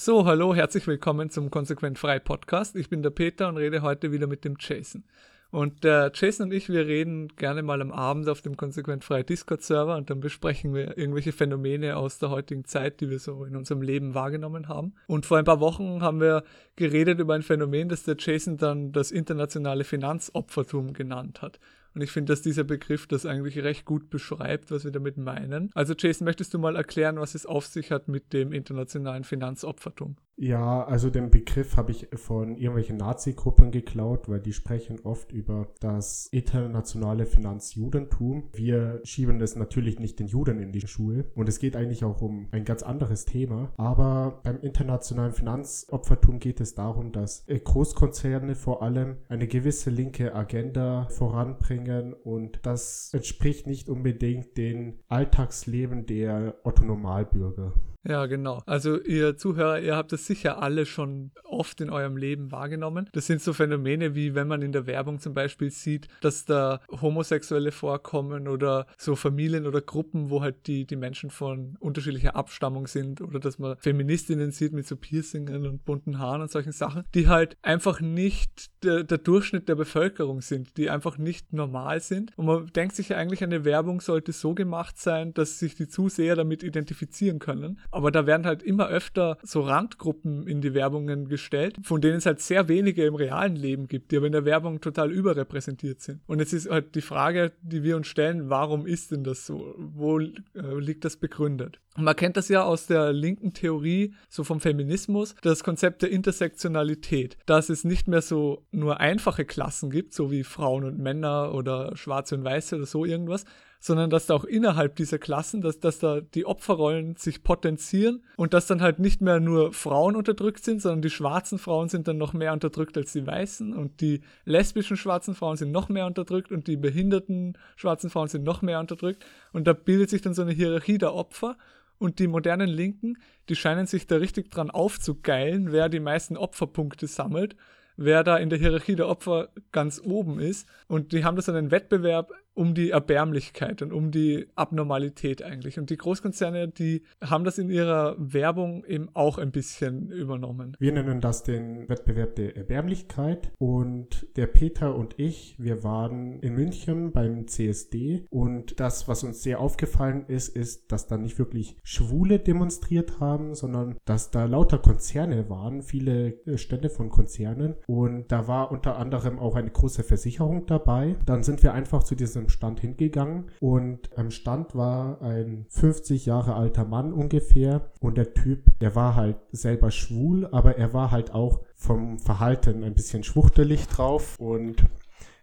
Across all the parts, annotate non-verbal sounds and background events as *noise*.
So, hallo, herzlich willkommen zum Konsequent Frei Podcast. Ich bin der Peter und rede heute wieder mit dem Jason. Und der Jason und ich, wir reden gerne mal am Abend auf dem Konsequent Frei Discord-Server und dann besprechen wir irgendwelche Phänomene aus der heutigen Zeit, die wir so in unserem Leben wahrgenommen haben. Und vor ein paar Wochen haben wir geredet über ein Phänomen, das der Jason dann das internationale Finanzopfertum genannt hat. Und ich finde, dass dieser Begriff das eigentlich recht gut beschreibt, was wir damit meinen. Also Jason, möchtest du mal erklären, was es auf sich hat mit dem internationalen Finanzopfertum? Ja, also den Begriff habe ich von irgendwelchen Nazi-Gruppen geklaut, weil die sprechen oft über das internationale Finanzjudentum. Wir schieben das natürlich nicht den Juden in die Schuhe und es geht eigentlich auch um ein ganz anderes Thema. Aber beim internationalen Finanzopfertum geht es darum, dass Großkonzerne vor allem eine gewisse linke Agenda voranbringen und das entspricht nicht unbedingt dem Alltagsleben der Otto-Normalbürger. Ja, genau. Also ihr Zuhörer, ihr habt das sicher alle schon oft in eurem Leben wahrgenommen. Das sind so Phänomene wie wenn man in der Werbung zum Beispiel sieht, dass da Homosexuelle vorkommen oder so Familien oder Gruppen, wo halt die, die Menschen von unterschiedlicher Abstammung sind oder dass man Feministinnen sieht mit so Piercingen und bunten Haaren und solchen Sachen, die halt einfach nicht der, der Durchschnitt der Bevölkerung sind, die einfach nicht normal sind. Und man denkt sich ja eigentlich, eine Werbung sollte so gemacht sein, dass sich die Zuseher damit identifizieren können. Aber da werden halt immer öfter so Randgruppen in die Werbungen gestellt, von denen es halt sehr wenige im realen Leben gibt, die aber in der Werbung total überrepräsentiert sind. Und jetzt ist halt die Frage, die wir uns stellen, warum ist denn das so? Wo äh, liegt das begründet? Und man kennt das ja aus der linken Theorie, so vom Feminismus, das Konzept der Intersektionalität, dass es nicht mehr so nur einfache Klassen gibt, so wie Frauen und Männer oder Schwarze und Weiße oder so irgendwas, sondern dass da auch innerhalb dieser Klassen, dass, dass da die Opferrollen sich potenzieren und dass dann halt nicht mehr nur Frauen unterdrückt sind, sondern die schwarzen Frauen sind dann noch mehr unterdrückt als die weißen und die lesbischen schwarzen Frauen sind noch mehr unterdrückt und die behinderten schwarzen Frauen sind noch mehr unterdrückt und da bildet sich dann so eine Hierarchie der Opfer und die modernen Linken, die scheinen sich da richtig dran aufzugeilen, wer die meisten Opferpunkte sammelt wer da in der Hierarchie der Opfer ganz oben ist. Und die haben das einen Wettbewerb um die Erbärmlichkeit und um die Abnormalität eigentlich. Und die Großkonzerne, die haben das in ihrer Werbung eben auch ein bisschen übernommen. Wir nennen das den Wettbewerb der Erbärmlichkeit. Und der Peter und ich, wir waren in München beim CSD. Und das, was uns sehr aufgefallen ist, ist, dass da nicht wirklich Schwule demonstriert haben, sondern dass da lauter Konzerne waren, viele äh, Stände von Konzernen. Und da war unter anderem auch eine große Versicherung dabei. Dann sind wir einfach zu diesem Stand hingegangen. Und am Stand war ein 50 Jahre alter Mann ungefähr. Und der Typ, der war halt selber schwul, aber er war halt auch vom Verhalten ein bisschen schwuchtelig drauf. Und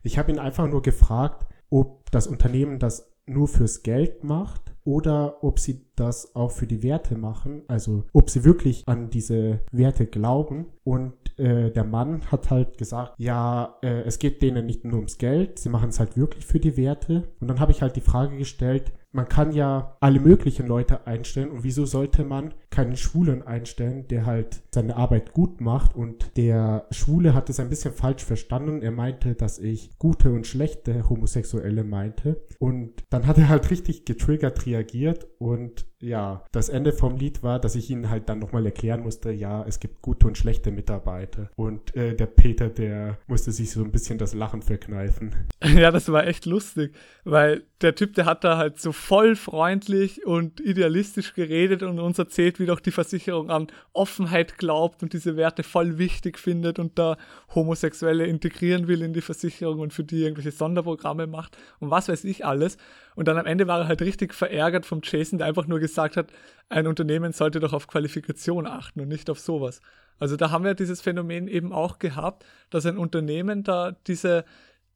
ich habe ihn einfach nur gefragt, ob das Unternehmen das nur fürs Geld macht oder ob sie das auch für die Werte machen, also ob sie wirklich an diese Werte glauben. Und äh, der Mann hat halt gesagt, ja, äh, es geht denen nicht nur ums Geld, sie machen es halt wirklich für die Werte. Und dann habe ich halt die Frage gestellt, man kann ja alle möglichen Leute einstellen und wieso sollte man keinen Schwulen einstellen, der halt seine Arbeit gut macht und der Schwule hat es ein bisschen falsch verstanden. Er meinte, dass ich gute und schlechte Homosexuelle meinte und dann hat er halt richtig getriggert reagiert und ja, das Ende vom Lied war, dass ich ihnen halt dann nochmal erklären musste, ja, es gibt gute und schlechte Mitarbeiter. Und äh, der Peter, der musste sich so ein bisschen das Lachen verkneifen. *laughs* Ja, das war echt lustig, weil der Typ, der hat da halt so voll freundlich und idealistisch geredet und uns erzählt, wie doch die Versicherung an Offenheit glaubt und diese Werte voll wichtig findet und da Homosexuelle integrieren will in die Versicherung und für die irgendwelche Sonderprogramme macht und was weiß ich alles. Und dann am Ende war er halt richtig verärgert vom Jason, der einfach nur gesagt hat, ein Unternehmen sollte doch auf Qualifikation achten und nicht auf sowas. Also da haben wir dieses Phänomen eben auch gehabt, dass ein Unternehmen da diese,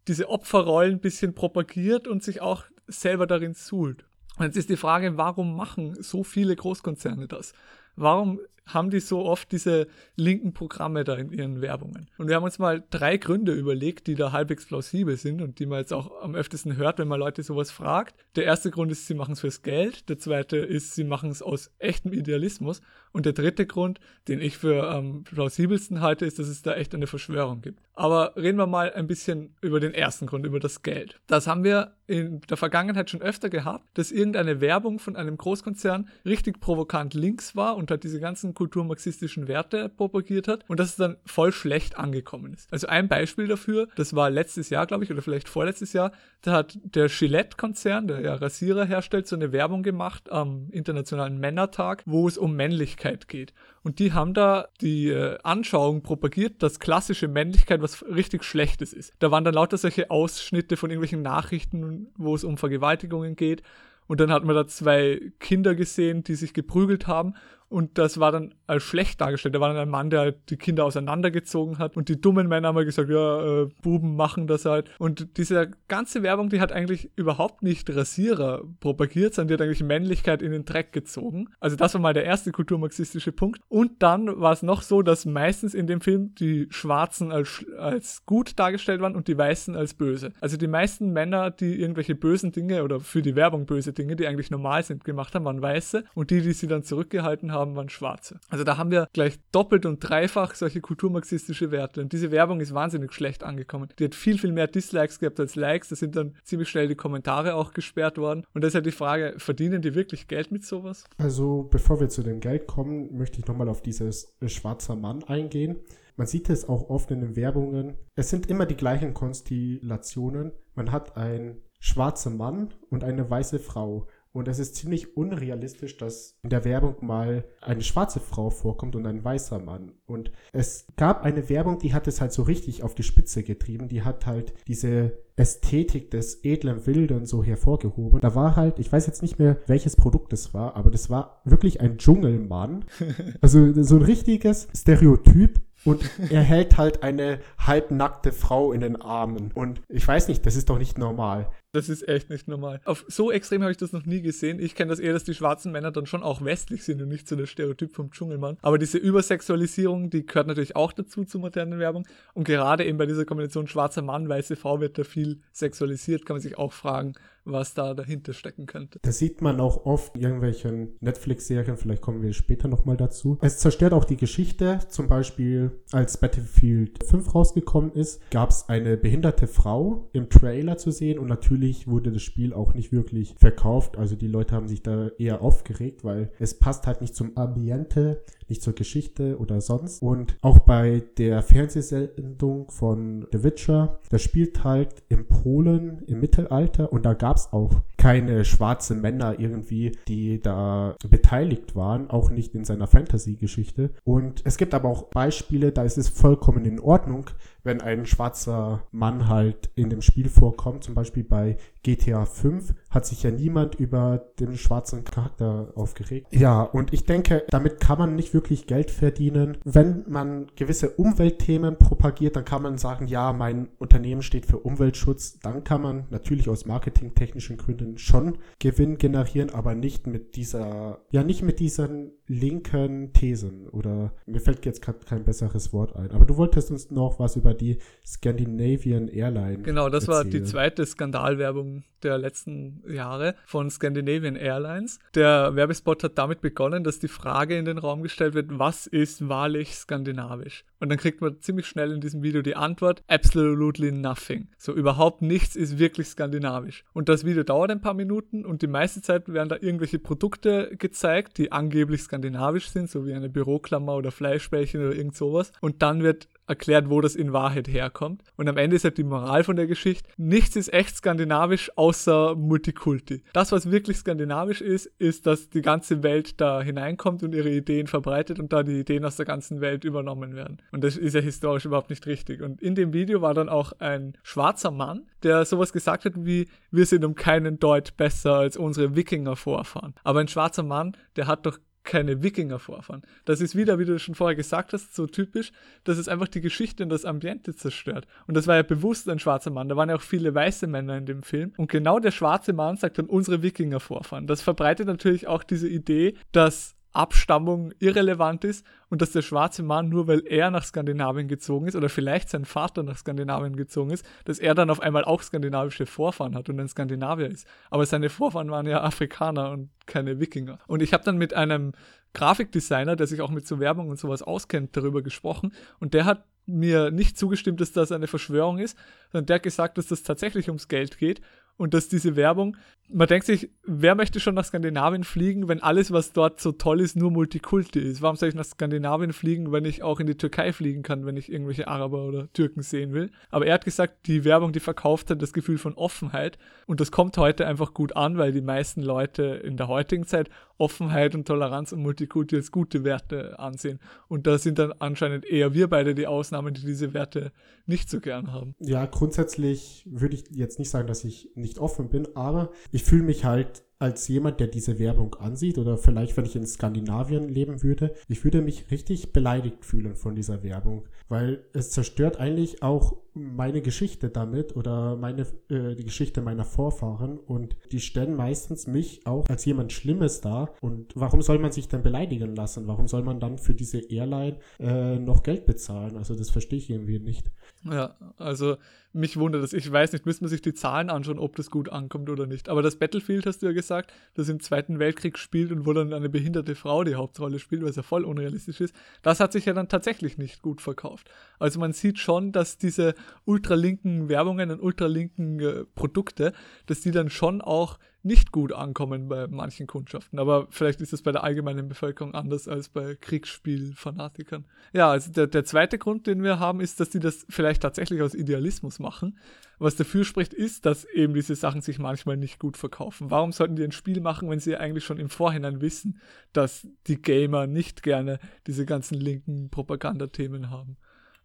diese Opferrollen ein bisschen propagiert und sich auch selber darin suhlt. Und jetzt ist die Frage, warum machen so viele Großkonzerne das? Warum haben die so oft diese linken Programme da in ihren Werbungen? Und wir haben uns mal drei Gründe überlegt, die da halbwegs plausibel sind und die man jetzt auch am öftesten hört, wenn man Leute sowas fragt. Der erste Grund ist, sie machen es fürs Geld. Der zweite ist, sie machen es aus echtem Idealismus. Und der dritte Grund, den ich für am plausibelsten halte, ist, dass es da echt eine Verschwörung gibt. Aber reden wir mal ein bisschen über den ersten Grund, über das Geld. Das haben wir in der Vergangenheit schon öfter gehabt, dass irgendeine Werbung von einem Großkonzern richtig provokant links war und hat diese ganzen kulturmarxistischen Werte propagiert hat und dass es dann voll schlecht angekommen ist. Also ein Beispiel dafür, das war letztes Jahr, glaube ich, oder vielleicht vorletztes Jahr, da hat der Gillette-Konzern, der ja Rasierer herstellt, so eine Werbung gemacht am Internationalen Männertag, wo es um Männlichkeit geht. Und die haben da die äh, Anschauung propagiert, dass klassische Männlichkeit was richtig Schlechtes ist. Da waren dann lauter solche Ausschnitte von irgendwelchen Nachrichten, wo es um Vergewaltigungen geht. Und dann hat man da zwei Kinder gesehen, die sich geprügelt haben. Und das war dann als schlecht dargestellt. Da war dann ein Mann, der halt die Kinder auseinandergezogen hat. Und die dummen Männer haben halt gesagt, ja, äh, Buben machen das halt. Und diese ganze Werbung, die hat eigentlich überhaupt nicht Rasierer propagiert, sondern die hat eigentlich Männlichkeit in den Dreck gezogen. Also das war mal der erste kulturmarxistische Punkt. Und dann war es noch so, dass meistens in dem Film die Schwarzen als, als gut dargestellt waren und die Weißen als böse. Also die meisten Männer, die irgendwelche bösen Dinge oder für die Werbung böse Dinge, die eigentlich normal sind, gemacht haben, waren Weiße. Und die, die sie dann zurückgehalten haben, haben, waren Schwarze. Also da haben wir gleich doppelt und dreifach solche kulturmarxistische Werte. Und diese Werbung ist wahnsinnig schlecht angekommen. Die hat viel, viel mehr Dislikes gehabt als Likes. Da sind dann ziemlich schnell die Kommentare auch gesperrt worden. Und deshalb die Frage, verdienen die wirklich Geld mit sowas? Also bevor wir zu dem Geld kommen, möchte ich nochmal auf dieses äh, schwarzer Mann eingehen. Man sieht es auch oft in den Werbungen. Es sind immer die gleichen Konstellationen. Man hat einen schwarzen Mann und eine weiße Frau. Und es ist ziemlich unrealistisch, dass in der Werbung mal eine schwarze Frau vorkommt und ein weißer Mann. Und es gab eine Werbung, die hat es halt so richtig auf die Spitze getrieben. Die hat halt diese Ästhetik des edlen Wilden so hervorgehoben. Da war halt, ich weiß jetzt nicht mehr, welches Produkt es war, aber das war wirklich ein Dschungelmann. *laughs* Also so ein richtiges Stereotyp und er hält halt eine halbnackte Frau in den Armen. Und ich weiß nicht, das ist doch nicht normal. Das ist echt nicht normal. Auf so extrem habe ich das noch nie gesehen. Ich kenne das eher, dass die schwarzen Männer dann schon auch westlich sind und nicht so der Stereotyp vom Dschungelmann. Aber diese Übersexualisierung, die gehört natürlich auch dazu zur modernen Werbung. Und gerade eben bei dieser Kombination schwarzer Mann, weiße Frau wird da viel sexualisiert, kann man sich auch fragen, was da dahinter stecken könnte. Das sieht man auch oft in irgendwelchen Netflix-Serien, vielleicht kommen wir später nochmal dazu. Es zerstört auch die Geschichte. Zum Beispiel, als Battlefield 5 rausgekommen ist, gab es eine behinderte Frau im Trailer zu sehen und natürlich wurde das Spiel auch nicht wirklich verkauft. Also die Leute haben sich da eher aufgeregt, weil es passt halt nicht zum Ambiente, nicht zur Geschichte oder sonst. Und auch bei der Fernsehsendung von The Witcher, das spielt halt in Polen im Mittelalter und da gab es auch keine schwarzen Männer irgendwie, die da beteiligt waren, auch nicht in seiner Fantasy-Geschichte. Und es gibt aber auch Beispiele, da ist es vollkommen in Ordnung, wenn ein schwarzer Mann halt in dem Spiel vorkommt. Zum Beispiel bei GTA 5 hat sich ja niemand über den schwarzen Charakter aufgeregt. Ja, und ich denke, damit kann man nicht wirklich Geld verdienen. Wenn man gewisse Umweltthemen propagiert, dann kann man sagen, ja, mein Unternehmen steht für Umweltschutz. Dann kann man natürlich aus marketingtechnischen Gründen schon Gewinn generieren, aber nicht mit dieser, ja, nicht mit diesen linken Thesen oder mir fällt jetzt gerade kein besseres Wort ein. Aber du wolltest uns noch was über die Scandinavian Airline. Genau, das erzählen. war die zweite Skandalwerbung der letzten Jahre von Scandinavian Airlines. Der Werbespot hat damit begonnen, dass die Frage in den Raum gestellt wird, was ist wahrlich skandinavisch? Und dann kriegt man ziemlich schnell in diesem Video die Antwort, absolutely nothing. So überhaupt nichts ist wirklich skandinavisch. Und das Video dauert ein paar Minuten und die meiste Zeit werden da irgendwelche Produkte gezeigt, die angeblich skandinavisch sind, so wie eine Büroklammer oder Fleischbällchen oder irgend sowas. Und dann wird erklärt, wo das in Wahrheit herkommt. Und am Ende ist halt die Moral von der Geschichte, nichts ist echt skandinavisch außer Multikulti. Das, was wirklich skandinavisch ist, ist, dass die ganze Welt da hineinkommt und ihre Ideen verbreitet und da die Ideen aus der ganzen Welt übernommen werden. Und das ist ja historisch überhaupt nicht richtig. Und in dem Video war dann auch ein schwarzer Mann, der sowas gesagt hat wie, wir sind um keinen Deut besser als unsere Wikinger-Vorfahren. Aber ein schwarzer Mann, der hat doch keine Wikinger-Vorfahren. Das ist wieder, wie du schon vorher gesagt hast, so typisch, dass es einfach die Geschichte und das Ambiente zerstört. Und das war ja bewusst ein schwarzer Mann. Da waren ja auch viele weiße Männer in dem Film. Und genau der schwarze Mann sagt dann unsere Wikinger-Vorfahren. Das verbreitet natürlich auch diese Idee, dass Abstammung irrelevant ist und dass der schwarze Mann, nur weil er nach Skandinavien gezogen ist oder vielleicht sein Vater nach Skandinavien gezogen ist, dass er dann auf einmal auch skandinavische Vorfahren hat und ein Skandinavier ist. Aber seine Vorfahren waren ja Afrikaner und keine Wikinger. Und ich habe dann mit einem Grafikdesigner, der sich auch mit so Werbung und sowas auskennt, darüber gesprochen und der hat mir nicht zugestimmt, dass das eine Verschwörung ist, sondern der hat gesagt, dass das tatsächlich ums Geld geht und dass diese Werbung, man denkt sich, wer möchte schon nach Skandinavien fliegen, wenn alles, was dort so toll ist, nur Multikulti ist? Warum soll ich nach Skandinavien fliegen, wenn ich auch in die Türkei fliegen kann, wenn ich irgendwelche Araber oder Türken sehen will? Aber er hat gesagt, die Werbung, die verkauft hat das Gefühl von Offenheit und das kommt heute einfach gut an, weil die meisten Leute in der heutigen Zeit Offenheit und Toleranz und Multikulti als gute Werte ansehen. Und da sind dann anscheinend eher wir beide die Ausnahmen, die diese Werte nicht so gern haben. Ja, grundsätzlich würde ich jetzt nicht sagen, dass ich nicht offen bin, aber ich fühle mich halt als jemand, der diese Werbung ansieht oder vielleicht, wenn ich in Skandinavien leben würde, ich würde mich richtig beleidigt fühlen von dieser Werbung, weil es zerstört eigentlich auch meine Geschichte damit oder meine äh, die Geschichte meiner Vorfahren und die stellen meistens mich auch als jemand Schlimmes dar und warum soll man sich dann beleidigen lassen? Warum soll man dann für diese Airline äh, noch Geld bezahlen? Also das verstehe ich irgendwie nicht. Ja, also mich wundert es. Ich weiß nicht, müssen wir sich die Zahlen anschauen, ob das gut ankommt oder nicht. Aber das Battlefield, hast du ja gesagt, das im Zweiten Weltkrieg spielt und wo dann eine behinderte Frau die Hauptrolle spielt, was ja voll unrealistisch ist, das hat sich ja dann tatsächlich nicht gut verkauft. Also man sieht schon, dass diese ultralinken Werbungen und ultralinken äh, Produkte, dass die dann schon auch nicht gut ankommen bei manchen Kundschaften. Aber vielleicht ist es bei der allgemeinen Bevölkerung anders als bei Kriegsspielfanatikern. Ja, also der, der zweite Grund, den wir haben, ist, dass die das vielleicht tatsächlich aus Idealismus machen. Was dafür spricht, ist, dass eben diese Sachen sich manchmal nicht gut verkaufen. Warum sollten die ein Spiel machen, wenn sie eigentlich schon im Vorhinein wissen, dass die Gamer nicht gerne diese ganzen linken Propagandathemen haben?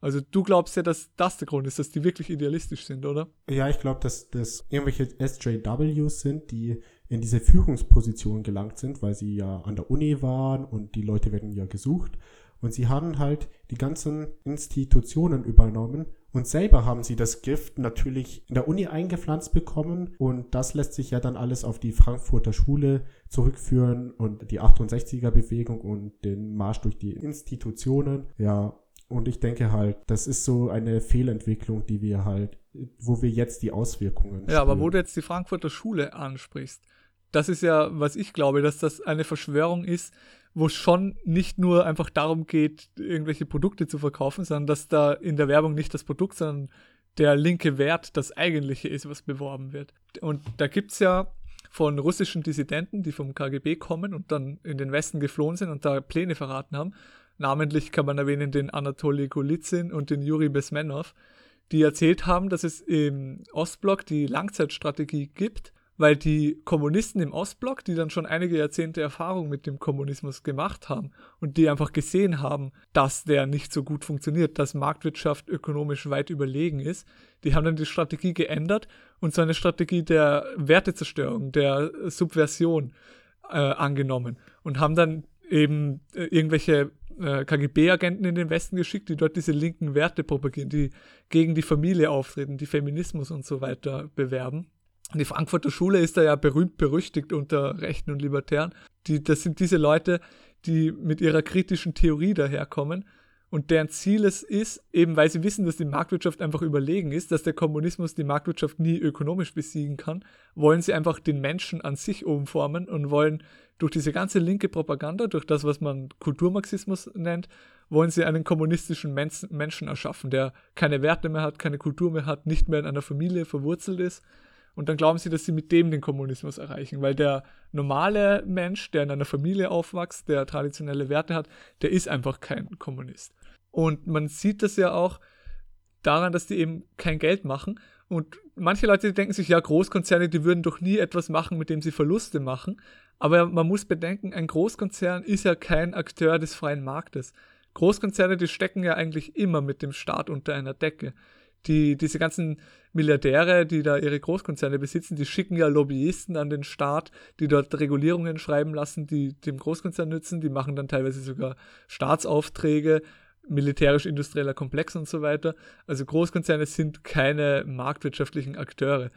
Also du glaubst ja, dass das der Grund ist, dass die wirklich idealistisch sind, oder? Ja, ich glaube, dass das irgendwelche SJWs sind, die in diese Führungsposition gelangt sind, weil sie ja an der Uni waren und die Leute werden ja gesucht. Und sie haben halt die ganzen Institutionen übernommen und selber haben sie das Gift natürlich in der Uni eingepflanzt bekommen und das lässt sich ja dann alles auf die Frankfurter Schule zurückführen und die 68er Bewegung und den Marsch durch die Institutionen. Ja, und ich denke halt, das ist so eine Fehlentwicklung, die wir halt, wo wir jetzt die Auswirkungen. Ja, spüren. aber wo du jetzt die Frankfurter Schule ansprichst, das ist ja, was ich glaube, dass das eine Verschwörung ist, wo es schon nicht nur einfach darum geht, irgendwelche Produkte zu verkaufen, sondern dass da in der Werbung nicht das Produkt, sondern der linke Wert das eigentliche ist, was beworben wird. Und da gibt es ja von russischen Dissidenten, die vom KGB kommen und dann in den Westen geflohen sind und da Pläne verraten haben, Namentlich kann man erwähnen den Anatoly Golitsyn und den Juri Besmenov, die erzählt haben, dass es im Ostblock die Langzeitstrategie gibt, weil die Kommunisten im Ostblock, die dann schon einige Jahrzehnte Erfahrung mit dem Kommunismus gemacht haben und die einfach gesehen haben, dass der nicht so gut funktioniert, dass Marktwirtschaft ökonomisch weit überlegen ist, die haben dann die Strategie geändert und so eine Strategie der Wertezerstörung, der Subversion äh, angenommen und haben dann eben äh, irgendwelche äh, KGB-Agenten in den Westen geschickt, die dort diese linken Werte propagieren, die gegen die Familie auftreten, die Feminismus und so weiter bewerben. Die Frankfurter Schule ist da ja berühmt berüchtigt unter Rechten und Libertären. Die, das sind diese Leute, die mit ihrer kritischen Theorie daherkommen und deren Ziel es ist, eben weil sie wissen, dass die Marktwirtschaft einfach überlegen ist, dass der Kommunismus die Marktwirtschaft nie ökonomisch besiegen kann, wollen sie einfach den Menschen an sich umformen und wollen durch diese ganze linke Propaganda, durch das, was man Kulturmarxismus nennt, wollen sie einen kommunistischen Menschen erschaffen, der keine Werte mehr hat, keine Kultur mehr hat, nicht mehr in einer Familie verwurzelt ist. Und dann glauben sie, dass sie mit dem den Kommunismus erreichen, weil der normale Mensch, der in einer Familie aufwächst, der traditionelle Werte hat, der ist einfach kein Kommunist. Und man sieht das ja auch daran, dass die eben kein Geld machen. Und manche Leute denken sich, ja, Großkonzerne, die würden doch nie etwas machen, mit dem sie Verluste machen. Aber man muss bedenken, ein Großkonzern ist ja kein Akteur des freien Marktes. Großkonzerne, die stecken ja eigentlich immer mit dem Staat unter einer Decke. Die, diese ganzen Milliardäre, die da ihre Großkonzerne besitzen, die schicken ja Lobbyisten an den Staat, die dort Regulierungen schreiben lassen, die dem Großkonzern nützen. Die machen dann teilweise sogar Staatsaufträge militärisch-industrieller Komplex und so weiter. Also Großkonzerne sind keine marktwirtschaftlichen Akteure.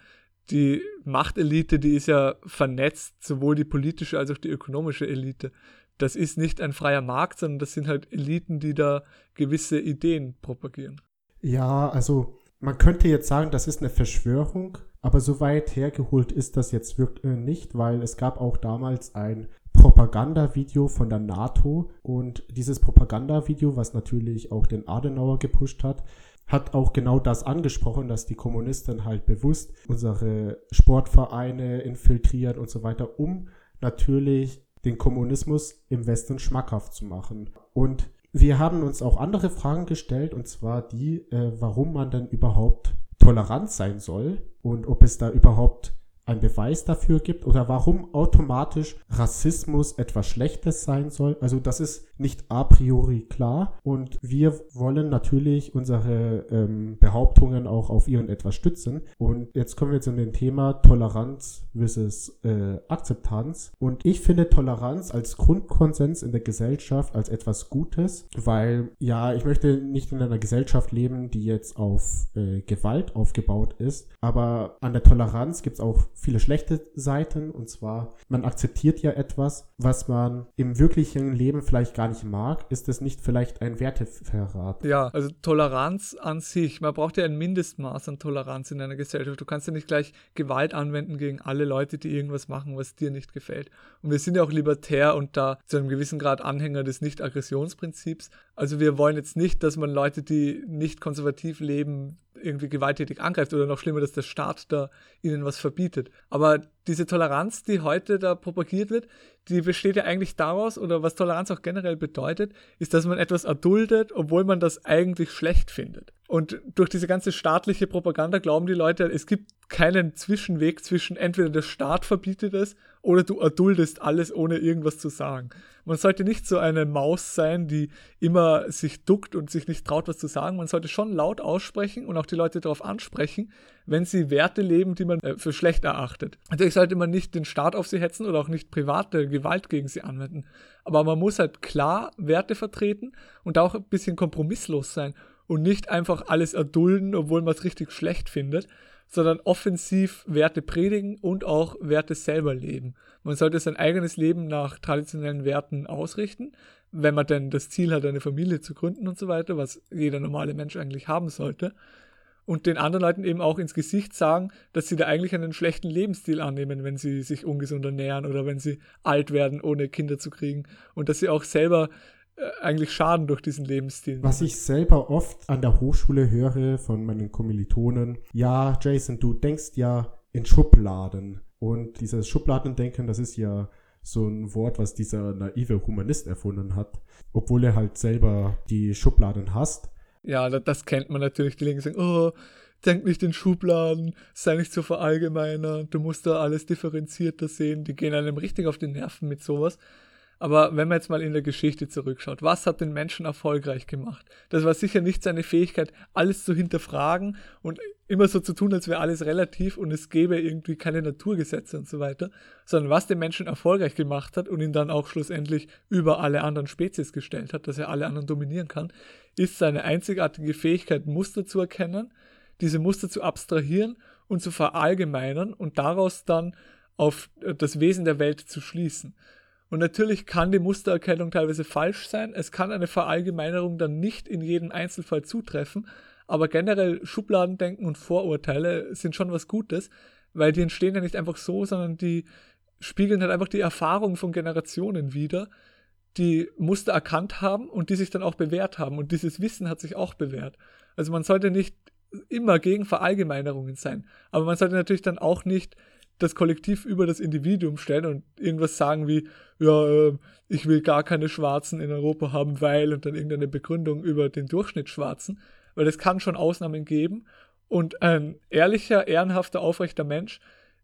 Die Machtelite, die ist ja vernetzt, sowohl die politische als auch die ökonomische Elite. Das ist nicht ein freier Markt, sondern das sind halt Eliten, die da gewisse Ideen propagieren. Ja, also man könnte jetzt sagen, das ist eine Verschwörung, aber so weit hergeholt ist das jetzt wirklich nicht, weil es gab auch damals ein Propagandavideo von der NATO und dieses Propagandavideo, was natürlich auch den Adenauer gepusht hat, hat auch genau das angesprochen, dass die Kommunisten halt bewusst unsere Sportvereine infiltrieren und so weiter, um natürlich den Kommunismus im Westen schmackhaft zu machen. Und wir haben uns auch andere Fragen gestellt, und zwar die, äh, warum man denn überhaupt tolerant sein soll und ob es da überhaupt ein Beweis dafür gibt oder warum automatisch Rassismus etwas Schlechtes sein soll. Also das ist nicht a priori klar und wir wollen natürlich unsere ähm, Behauptungen auch auf irgendetwas stützen. Und jetzt kommen wir zu dem Thema Toleranz versus äh, Akzeptanz. Und ich finde Toleranz als Grundkonsens in der Gesellschaft als etwas Gutes, weil ja, ich möchte nicht in einer Gesellschaft leben, die jetzt auf äh, Gewalt aufgebaut ist, aber an der Toleranz gibt es auch viele schlechte Seiten. Und zwar, man akzeptiert ja etwas, was man im wirklichen Leben vielleicht gar nicht mag. Ist es nicht vielleicht ein Werteverrat? Ja, also Toleranz an sich. Man braucht ja ein Mindestmaß an Toleranz in einer Gesellschaft. Du kannst ja nicht gleich Gewalt anwenden gegen alle Leute, die irgendwas machen, was dir nicht gefällt. Und wir sind ja auch libertär und da zu einem gewissen Grad Anhänger des Nicht-Aggressionsprinzips. Also wir wollen jetzt nicht, dass man Leute, die nicht konservativ leben, irgendwie gewalttätig angreift oder noch schlimmer, dass der Staat da ihnen was verbietet. Aber diese Toleranz, die heute da propagiert wird, die besteht ja eigentlich daraus, oder was Toleranz auch generell bedeutet, ist, dass man etwas erduldet, obwohl man das eigentlich schlecht findet. Und durch diese ganze staatliche Propaganda glauben die Leute, es gibt keinen Zwischenweg zwischen entweder der Staat verbietet es oder du erduldest alles, ohne irgendwas zu sagen. Man sollte nicht so eine Maus sein, die immer sich duckt und sich nicht traut, was zu sagen. Man sollte schon laut aussprechen und auch die Leute darauf ansprechen, wenn sie Werte leben, die man äh, für schlecht erachtet. Natürlich sollte man nicht den Staat auf sie hetzen oder auch nicht private Gewalt gegen sie anwenden. Aber man muss halt klar Werte vertreten und auch ein bisschen kompromisslos sein und nicht einfach alles erdulden, obwohl man es richtig schlecht findet, sondern offensiv Werte predigen und auch Werte selber leben. Man sollte sein eigenes Leben nach traditionellen Werten ausrichten, wenn man denn das Ziel hat, eine Familie zu gründen und so weiter, was jeder normale Mensch eigentlich haben sollte. Und den anderen Leuten eben auch ins Gesicht sagen, dass sie da eigentlich einen schlechten Lebensstil annehmen, wenn sie sich ungesund ernähren oder wenn sie alt werden, ohne Kinder zu kriegen. Und dass sie auch selber eigentlich Schaden durch diesen Lebensstil. Was ich selber oft an der Hochschule höre von meinen Kommilitonen, ja, Jason, du denkst ja in Schubladen. Und dieses Schubladendenken, das ist ja so ein Wort, was dieser naive Humanist erfunden hat, obwohl er halt selber die Schubladen hasst. Ja, das kennt man natürlich. Die Linken sagen, oh, denk nicht in Schubladen, sei nicht so verallgemeiner, du musst da alles differenzierter sehen. Die gehen einem richtig auf die Nerven mit sowas. Aber wenn man jetzt mal in der Geschichte zurückschaut, was hat den Menschen erfolgreich gemacht? Das war sicher nicht seine Fähigkeit, alles zu hinterfragen und immer so zu tun, als wäre alles relativ und es gäbe irgendwie keine Naturgesetze und so weiter, sondern was den Menschen erfolgreich gemacht hat und ihn dann auch schlussendlich über alle anderen Spezies gestellt hat, dass er alle anderen dominieren kann, ist seine einzigartige Fähigkeit, Muster zu erkennen, diese Muster zu abstrahieren und zu verallgemeinern und daraus dann auf das Wesen der Welt zu schließen. Und natürlich kann die Mustererkennung teilweise falsch sein. Es kann eine Verallgemeinerung dann nicht in jedem Einzelfall zutreffen. Aber generell Schubladendenken und Vorurteile sind schon was Gutes, weil die entstehen ja nicht einfach so, sondern die spiegeln halt einfach die Erfahrung von Generationen wider, die Muster erkannt haben und die sich dann auch bewährt haben. Und dieses Wissen hat sich auch bewährt. Also man sollte nicht immer gegen Verallgemeinerungen sein. Aber man sollte natürlich dann auch nicht das Kollektiv über das Individuum stellen und irgendwas sagen wie, ja, äh, ich will gar keine Schwarzen in Europa haben, weil und dann irgendeine Begründung über den Durchschnitt Schwarzen, weil es kann schon Ausnahmen geben. Und ein ehrlicher, ehrenhafter, aufrechter Mensch,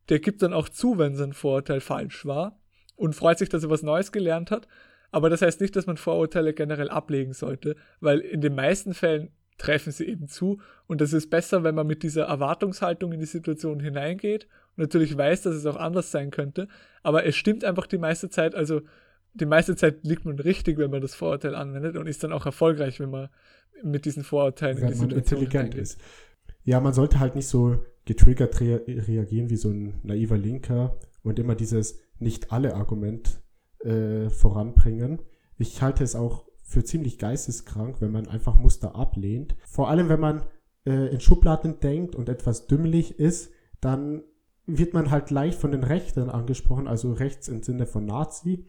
der gibt dann auch zu, wenn sein Vorurteil falsch war und freut sich, dass er was Neues gelernt hat, aber das heißt nicht, dass man Vorurteile generell ablegen sollte, weil in den meisten Fällen treffen sie eben zu. Und das ist besser, wenn man mit dieser Erwartungshaltung in die Situation hineingeht. Natürlich weiß, dass es auch anders sein könnte, aber es stimmt einfach die meiste Zeit, also die meiste Zeit liegt man richtig, wenn man das Vorurteil anwendet und ist dann auch erfolgreich, wenn man mit diesen Vorurteilen wenn man intelligent ist. Ja, man sollte halt nicht so getriggert re reagieren wie so ein naiver Linker und immer dieses nicht alle Argument äh, voranbringen. Ich halte es auch für ziemlich geisteskrank, wenn man einfach Muster ablehnt. Vor allem, wenn man äh, in Schubladen denkt und etwas dümmlich ist, dann wird man halt leicht von den Rechten angesprochen, also rechts im Sinne von Nazi,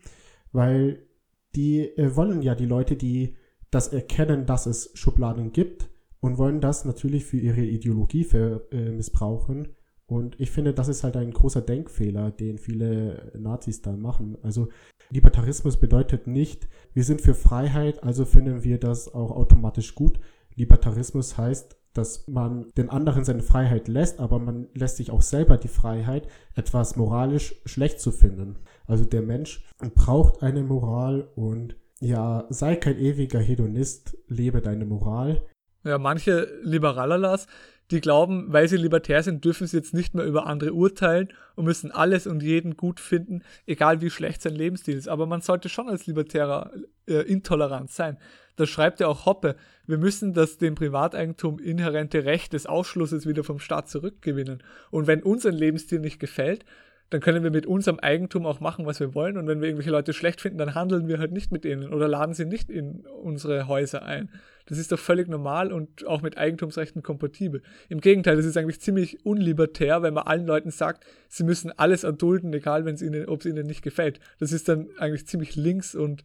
weil die äh, wollen ja die Leute, die das erkennen, dass es Schubladen gibt und wollen das natürlich für ihre Ideologie für, äh, missbrauchen. Und ich finde, das ist halt ein großer Denkfehler, den viele Nazis da machen. Also Libertarismus bedeutet nicht, wir sind für Freiheit, also finden wir das auch automatisch gut. Libertarismus heißt, dass man den anderen seine Freiheit lässt, aber man lässt sich auch selber die Freiheit, etwas moralisch schlecht zu finden. Also der Mensch braucht eine Moral und ja, sei kein ewiger Hedonist, lebe deine Moral. Ja, manche Liberalalas, die glauben, weil sie libertär sind, dürfen sie jetzt nicht mehr über andere urteilen und müssen alles und jeden gut finden, egal wie schlecht sein Lebensstil ist. Aber man sollte schon als Libertärer äh, intolerant sein. Das schreibt ja auch Hoppe. Wir müssen das dem Privateigentum inhärente Recht des Ausschlusses wieder vom Staat zurückgewinnen. Und wenn uns ein Lebensstil nicht gefällt, dann können wir mit unserem Eigentum auch machen, was wir wollen. Und wenn wir irgendwelche Leute schlecht finden, dann handeln wir halt nicht mit ihnen oder laden sie nicht in unsere Häuser ein. Das ist doch völlig normal und auch mit Eigentumsrechten kompatibel. Im Gegenteil, das ist eigentlich ziemlich unlibertär, wenn man allen Leuten sagt, sie müssen alles erdulden, egal wenn es ihnen, ob es ihnen nicht gefällt. Das ist dann eigentlich ziemlich links und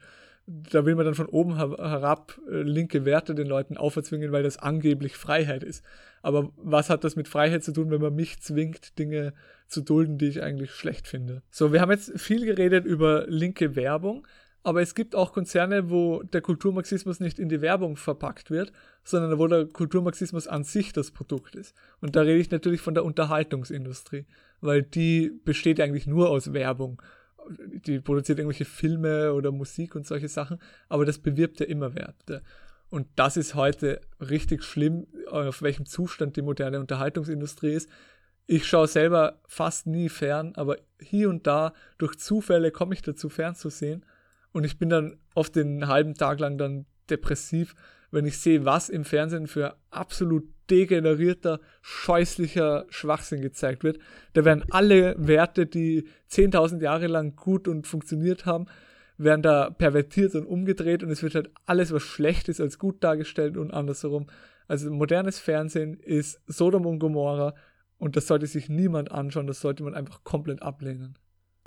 da will man dann von oben herab äh, linke Werte den Leuten auferzwingen, weil das angeblich Freiheit ist. Aber was hat das mit Freiheit zu tun, wenn man mich zwingt, Dinge zu dulden, die ich eigentlich schlecht finde? So, wir haben jetzt viel geredet über linke Werbung, aber es gibt auch Konzerne, wo der Kulturmarxismus nicht in die Werbung verpackt wird, sondern wo der Kulturmarxismus an sich das Produkt ist. Und da rede ich natürlich von der Unterhaltungsindustrie, weil die besteht eigentlich nur aus Werbung die produziert irgendwelche Filme oder Musik und solche Sachen, aber das bewirbt ja immer Werte. Und das ist heute richtig schlimm, auf welchem Zustand die moderne Unterhaltungsindustrie ist. Ich schaue selber fast nie fern, aber hier und da durch Zufälle komme ich dazu fernzusehen und ich bin dann oft den halben Tag lang dann depressiv, wenn ich sehe, was im Fernsehen für absolut degenerierter, scheußlicher Schwachsinn gezeigt wird. Da werden alle Werte, die 10.000 Jahre lang gut und funktioniert haben, werden da pervertiert und umgedreht und es wird halt alles, was schlecht ist, als gut dargestellt und andersherum. Also modernes Fernsehen ist Sodom und Gomorra und das sollte sich niemand anschauen, das sollte man einfach komplett ablehnen.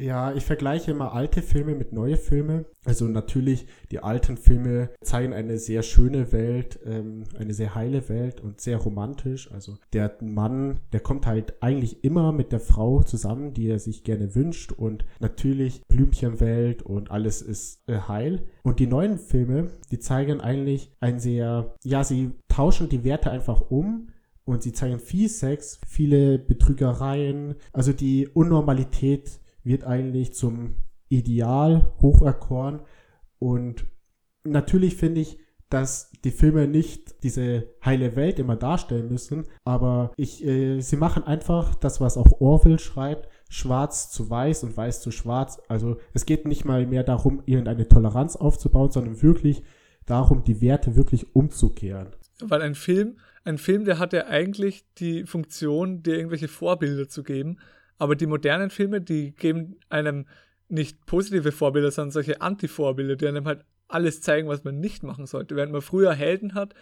Ja, ich vergleiche immer alte Filme mit neue Filme. Also natürlich, die alten Filme zeigen eine sehr schöne Welt, ähm, eine sehr heile Welt und sehr romantisch. Also der Mann, der kommt halt eigentlich immer mit der Frau zusammen, die er sich gerne wünscht und natürlich Blümchenwelt und alles ist äh, heil. Und die neuen Filme, die zeigen eigentlich ein sehr, ja, sie tauschen die Werte einfach um und sie zeigen viel Sex, viele Betrügereien, also die Unnormalität wird eigentlich zum Ideal hocherkoren. Und natürlich finde ich, dass die Filme nicht diese heile Welt immer darstellen müssen, aber ich, äh, sie machen einfach das, was auch Orwell schreibt, schwarz zu weiß und weiß zu schwarz. Also es geht nicht mal mehr darum, irgendeine Toleranz aufzubauen, sondern wirklich darum, die Werte wirklich umzukehren. Weil ein Film, ein Film, der hat ja eigentlich die Funktion, dir irgendwelche Vorbilder zu geben. Aber die modernen Filme, die geben einem nicht positive Vorbilder, sondern solche Anti-Vorbilder, die einem halt alles zeigen, was man nicht machen sollte. Während man früher Helden hat,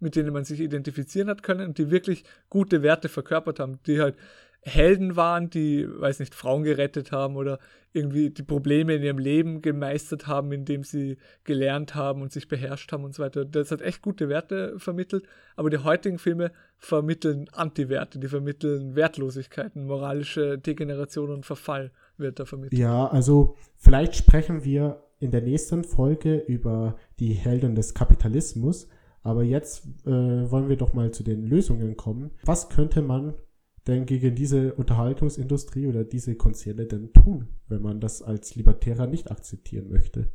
mit denen man sich identifizieren hat können und die wirklich gute Werte verkörpert haben, die halt Helden waren, die, weiß nicht, Frauen gerettet haben oder irgendwie die Probleme in ihrem Leben gemeistert haben, indem sie gelernt haben und sich beherrscht haben und so weiter. Das hat echt gute Werte vermittelt, aber die heutigen Filme vermitteln Anti-Werte, die vermitteln Wertlosigkeiten, moralische Degeneration und Verfall wird da vermittelt. Ja, also vielleicht sprechen wir in der nächsten Folge über die Helden des Kapitalismus, aber jetzt äh, wollen wir doch mal zu den Lösungen kommen. Was könnte man denn gegen diese Unterhaltungsindustrie oder diese Konzerne denn tun, wenn man das als Libertärer nicht akzeptieren möchte?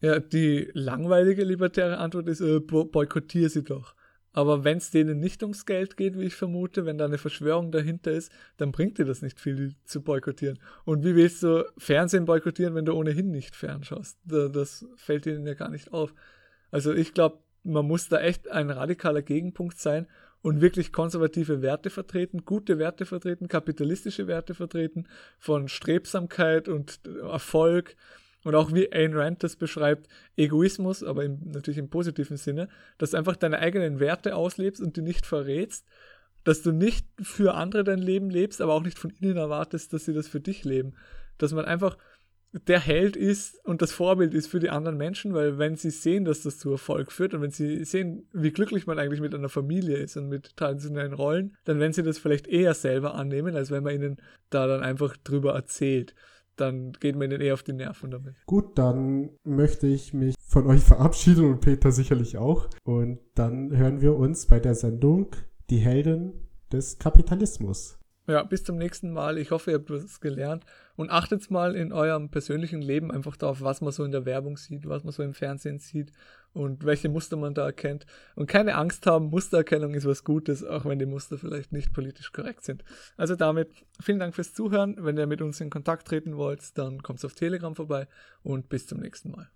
Ja, die langweilige libertäre Antwort ist, äh, boykottiere sie doch. Aber wenn es denen nicht ums Geld geht, wie ich vermute, wenn da eine Verschwörung dahinter ist, dann bringt dir das nicht viel zu boykottieren. Und wie willst du Fernsehen boykottieren, wenn du ohnehin nicht fernschaust? Das fällt ihnen ja gar nicht auf. Also ich glaube, man muss da echt ein radikaler Gegenpunkt sein und wirklich konservative Werte vertreten, gute Werte vertreten, kapitalistische Werte vertreten, von Strebsamkeit und Erfolg. Und auch wie Ayn Rand das beschreibt, Egoismus, aber im, natürlich im positiven Sinne, dass du einfach deine eigenen Werte auslebst und die nicht verrätst, dass du nicht für andere dein Leben lebst, aber auch nicht von ihnen erwartest, dass sie das für dich leben, dass man einfach der Held ist und das Vorbild ist für die anderen Menschen, weil wenn sie sehen, dass das zu Erfolg führt und wenn sie sehen, wie glücklich man eigentlich mit einer Familie ist und mit traditionellen Rollen, dann werden sie das vielleicht eher selber annehmen, als wenn man ihnen da dann einfach drüber erzählt dann geht man ihnen eher auf die Nerven damit. Gut, dann möchte ich mich von euch *laughs* verabschieden und Peter sicherlich auch. Und dann hören wir uns bei der Sendung Die Helden des Kapitalismus. Ja, bis zum nächsten Mal. Ich hoffe, ihr habt was gelernt. Und achtet mal in eurem persönlichen Leben einfach darauf, was man so in der Werbung sieht, was man so im Fernsehen sieht und welche Muster man da erkennt. Und keine Angst haben, Mustererkennung ist was Gutes, auch wenn die Muster vielleicht nicht politisch korrekt sind. Also damit vielen Dank fürs Zuhören. Wenn ihr mit uns in Kontakt treten wollt, dann kommt auf Telegram vorbei und bis zum nächsten Mal.